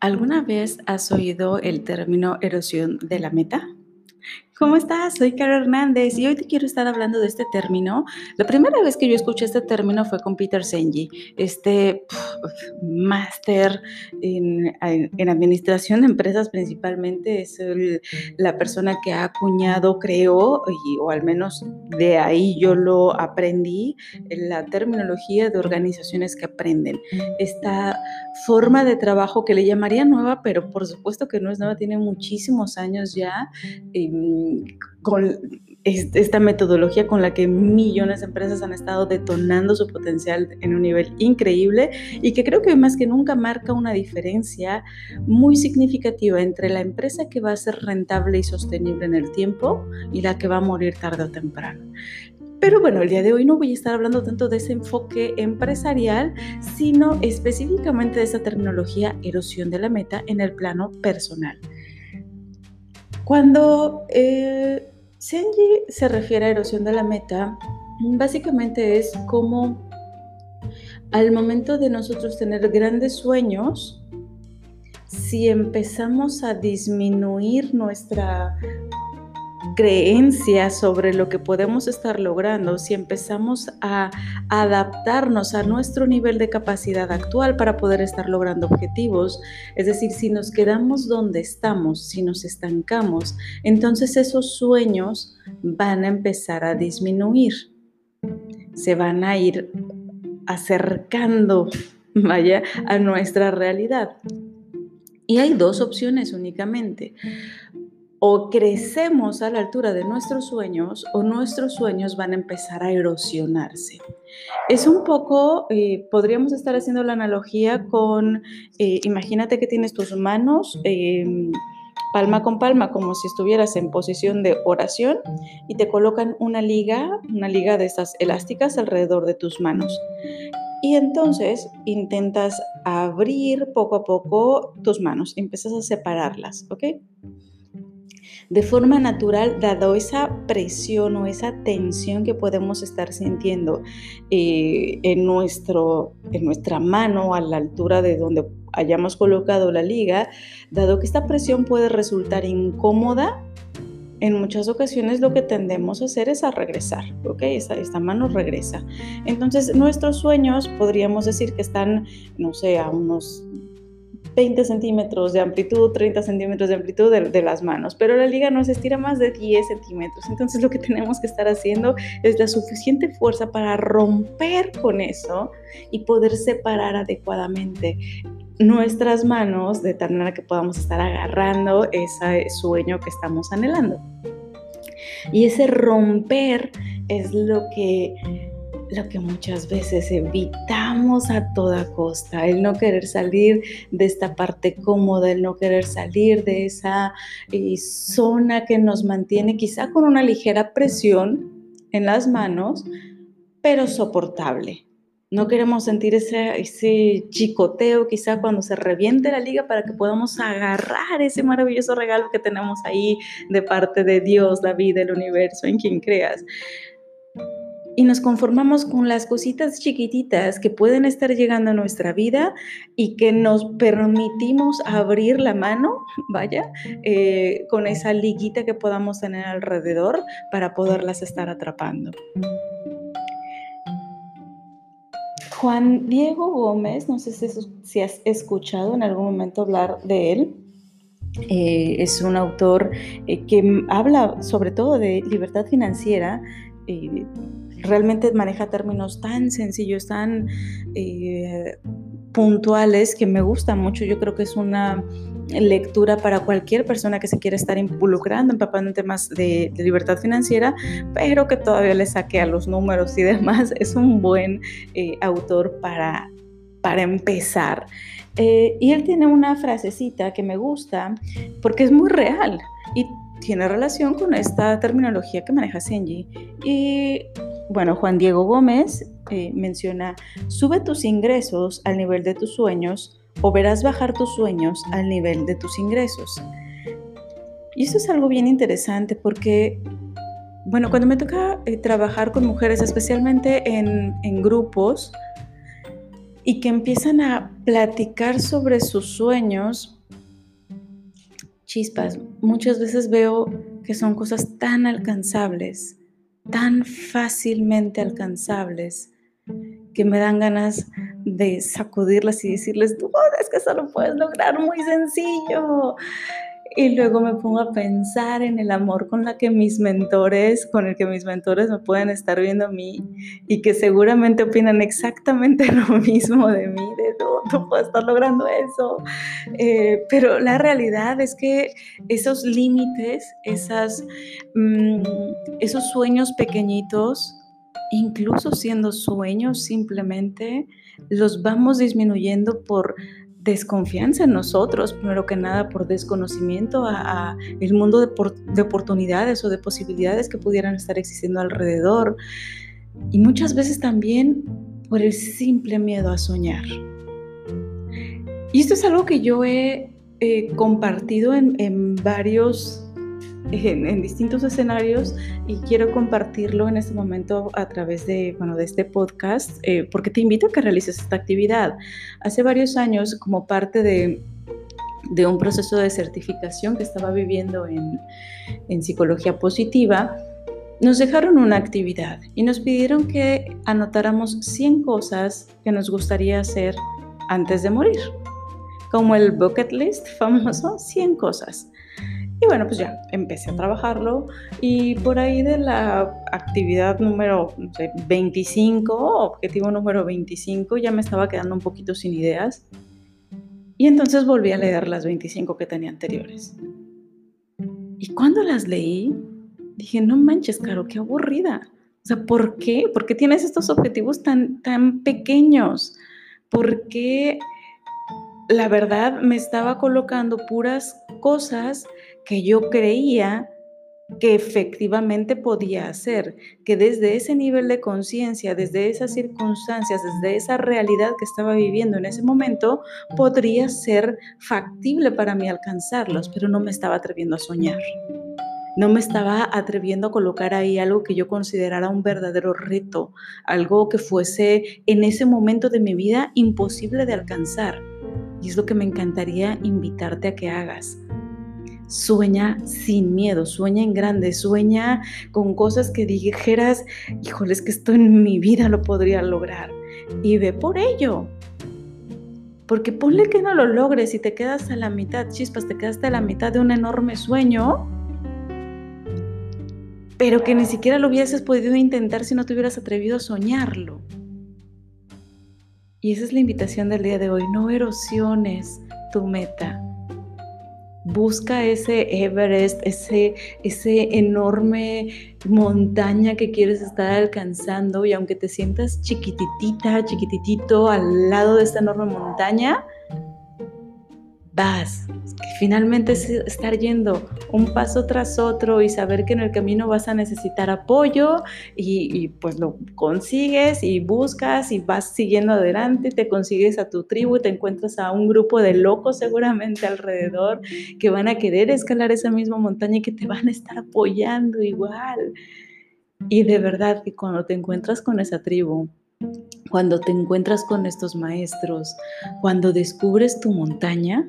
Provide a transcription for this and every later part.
¿Alguna vez has oído el término erosión de la meta? ¿Cómo estás? Soy Cara Hernández y hoy te quiero estar hablando de este término. La primera vez que yo escuché este término fue con Peter Senji, este máster en, en, administración de empresas principalmente. Es la persona que ha acuñado, creo, y, o al menos de ahí yo lo aprendí, la terminología de organizaciones que aprenden. Esta forma de trabajo que le llamaría nueva, pero por supuesto que no es nueva, tiene muchísimos años ya. Em, con esta metodología con la que millones de empresas han estado detonando su potencial en un nivel increíble y que creo que más que nunca marca una diferencia muy significativa entre la empresa que va a ser rentable y sostenible en el tiempo y la que va a morir tarde o temprano. Pero bueno, el día de hoy no voy a estar hablando tanto de ese enfoque empresarial, sino específicamente de esa terminología erosión de la meta en el plano personal. Cuando eh, Senji se refiere a erosión de la meta, básicamente es como al momento de nosotros tener grandes sueños, si empezamos a disminuir nuestra creencias sobre lo que podemos estar logrando si empezamos a adaptarnos a nuestro nivel de capacidad actual para poder estar logrando objetivos. Es decir, si nos quedamos donde estamos, si nos estancamos, entonces esos sueños van a empezar a disminuir. Se van a ir acercando, vaya, a nuestra realidad. Y hay dos opciones únicamente o crecemos a la altura de nuestros sueños o nuestros sueños van a empezar a erosionarse. Es un poco, eh, podríamos estar haciendo la analogía con, eh, imagínate que tienes tus manos em, palma con palma, como si estuvieras en posición de oración y te colocan una liga, una liga de estas elásticas alrededor de tus manos. Y entonces intentas abrir poco a poco tus manos, empiezas a separarlas, ¿ok? De forma natural, dado esa presión o esa tensión que podemos estar sintiendo eh, en, nuestro, en nuestra mano a la altura de donde hayamos colocado la liga, dado que esta presión puede resultar incómoda, en muchas ocasiones lo que tendemos a hacer es a regresar, ¿ok? Esta, esta, mano regresa. Entonces, nuestros sueños podríamos decir que están, no sé, a unos 20 centímetros de amplitud, 30 centímetros de amplitud de, las manos, pero la liga no se estira más de 10 centímetros. Entonces lo que tenemos que estar haciendo es la suficiente fuerza para romper con eso y poder separar adecuadamente nuestras manos de tal manera que podamos estar agarrando ese sueño que estamos anhelando. Y ese romper es lo que lo que muchas veces evitamos a toda costa, el no querer salir de esta parte cómoda, el no querer salir de esa eh, zona que nos mantiene quizá con una ligera presión en las manos, pero soportable. No queremos sentir ese, ese chicoteo quizá cuando se reviente la liga para que podamos agarrar ese maravilloso regalo que tenemos ahí de parte de Dios, la vida, el universo, en quien creas y nos conformamos con las cositas chiquititas que pueden estar llegando a nuestra vida y que nos permitimos abrir la mano, vaya, eh, con esa liguita que podamos tener alrededor para poderlas estar atrapando. Juan Diego Gómez, no sé si has escuchado en algún momento hablar de él. Eh, es un autor eh, que habla sobre todo de libertad financiera realmente maneja términos tan sencillos, tan eh, puntuales que me gusta mucho. Yo creo que es una lectura para cualquier persona que se quiera estar involucrando, empapando en temas de, libertad financiera, pero que todavía le saque a los números y demás. Es un buen eh, autor para, para empezar. Eh, y él tiene una frasecita que me gusta porque es muy real y tiene relación con esta terminología que maneja Senji. Y bueno, Juan Diego Gómez eh, menciona, sube tus ingresos al nivel de tus sueños o verás bajar tus sueños al nivel de tus ingresos. Y esto es algo bien interesante porque, bueno, cuando me toca eh, trabajar con mujeres, especialmente en, en grupos, y que empiezan a platicar sobre sus sueños, chispas, muchas veces veo que son cosas tan alcanzables, tan fácilmente alcanzables, que me dan ganas de sacudirlas y decirles, no, es que eso lo puedes lograr muy sencillo. Y luego me pongo a pensar en el amor con la que mis mentores, con el que mis mentores me pueden estar viendo a mí y que seguramente opinan exactamente lo mismo de mí, de no, no puedo estar logrando eso. Eh, pero la realidad es que esos límites, esas, mm, esos sueños pequeñitos, incluso siendo sueños simplemente, los vamos disminuyendo por desconfianza en nosotros, primero que nada por desconocimiento a, el mundo de, de, oportunidades o de posibilidades que pudieran estar existiendo alrededor y muchas veces también por el simple miedo a soñar. Y esto es algo que yo he compartido en, en varios en, distintos escenarios y quiero compartirlo en este momento a través de, bueno, de este podcast, eh, porque te invito a que realices esta actividad. Hace varios años, como parte de, de un proceso de certificación que estaba viviendo en, en psicología positiva, nos dejaron una actividad y nos pidieron que anotáramos 100 cosas que nos gustaría hacer antes de morir. Como el bucket list famoso, 100 cosas. Y bueno, pues ya empecé a trabajarlo y por ahí de la actividad número 25, objetivo número 25, ya me estaba quedando un poquito sin ideas. Y entonces volví a leer las 25 que tenía anteriores. Y cuando las leí, dije, no manches, Caro, qué aburrida. O sea, ¿por qué? ¿Por qué tienes estos objetivos tan, tan pequeños? ¿Por qué la verdad me estaba colocando puras cosas que yo creía que efectivamente podía hacer, que desde ese nivel de conciencia, desde esas circunstancias, desde esa realidad que estaba viviendo en ese momento, podría ser factible para mí alcanzarlos, pero no me estaba atreviendo a soñar. No me estaba atreviendo a colocar ahí algo que yo considerara un verdadero reto, algo que fuese en ese momento de mi vida imposible de alcanzar. Y es lo que me encantaría invitarte a que hagas Sueña sin miedo, sueña en grande, sueña con cosas que dijeras, híjole, es que esto en mi vida lo podría lograr. Y ve por ello. Porque ponle que no lo logres y te quedas a la mitad, chispas, te quedaste a la mitad de un enorme sueño, pero que ni siquiera lo hubieses podido intentar si no te hubieras atrevido a soñarlo. Y esa es la invitación del día de hoy, no erosiones tu meta Busca ese Everest, ese, ese enorme montaña que quieres estar alcanzando y aunque te sientas chiquititita, chiquititito al lado de esta enorme montaña, vas, finalmente es estar yendo un paso tras otro y saber que en el camino vas a necesitar apoyo y, pues lo consigues y buscas y vas siguiendo adelante, te consigues a tu tribu y te encuentras a un grupo de locos seguramente alrededor que van a querer escalar esa misma montaña y que te van a estar apoyando igual. Y de verdad que cuando te encuentras con esa tribu, cuando te encuentras con estos maestros, cuando descubres tu montaña,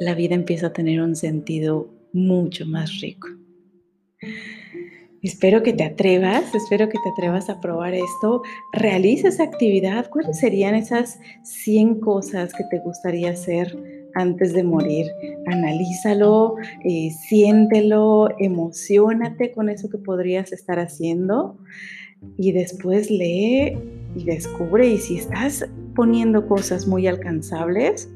la vida empieza a tener un sentido mucho más rico. Espero que te atrevas, espero que te atrevas a probar esto. Realiza esa actividad. ¿Cuáles serían esas 100 cosas que te gustaría hacer antes de morir? Analízalo, eh, siéntelo, emocionate con eso que podrías estar haciendo y después lee y descubre. Y si estás poniendo cosas muy alcanzables,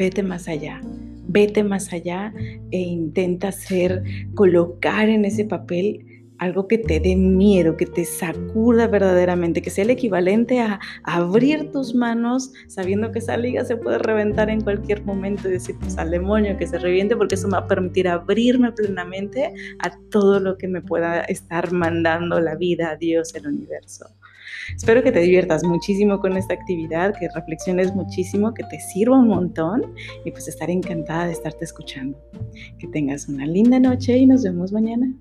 vete más allá, vete más allá e intenta hacer, colocar en ese papel algo que te dé miedo, que te sacuda verdaderamente, que sea el equivalente a, abrir tus manos sabiendo que esa liga se puede reventar en cualquier momento y decir, pues al demonio que se reviente porque eso me va a permitir abrirme plenamente a todo lo que me pueda estar mandando la vida, Dios, el universo. Espero que te diviertas muchísimo con esta actividad, que reflexiones muchísimo, que te sirva un montón y pues estaré encantada de estarte escuchando. Que tengas una linda noche y nos vemos mañana.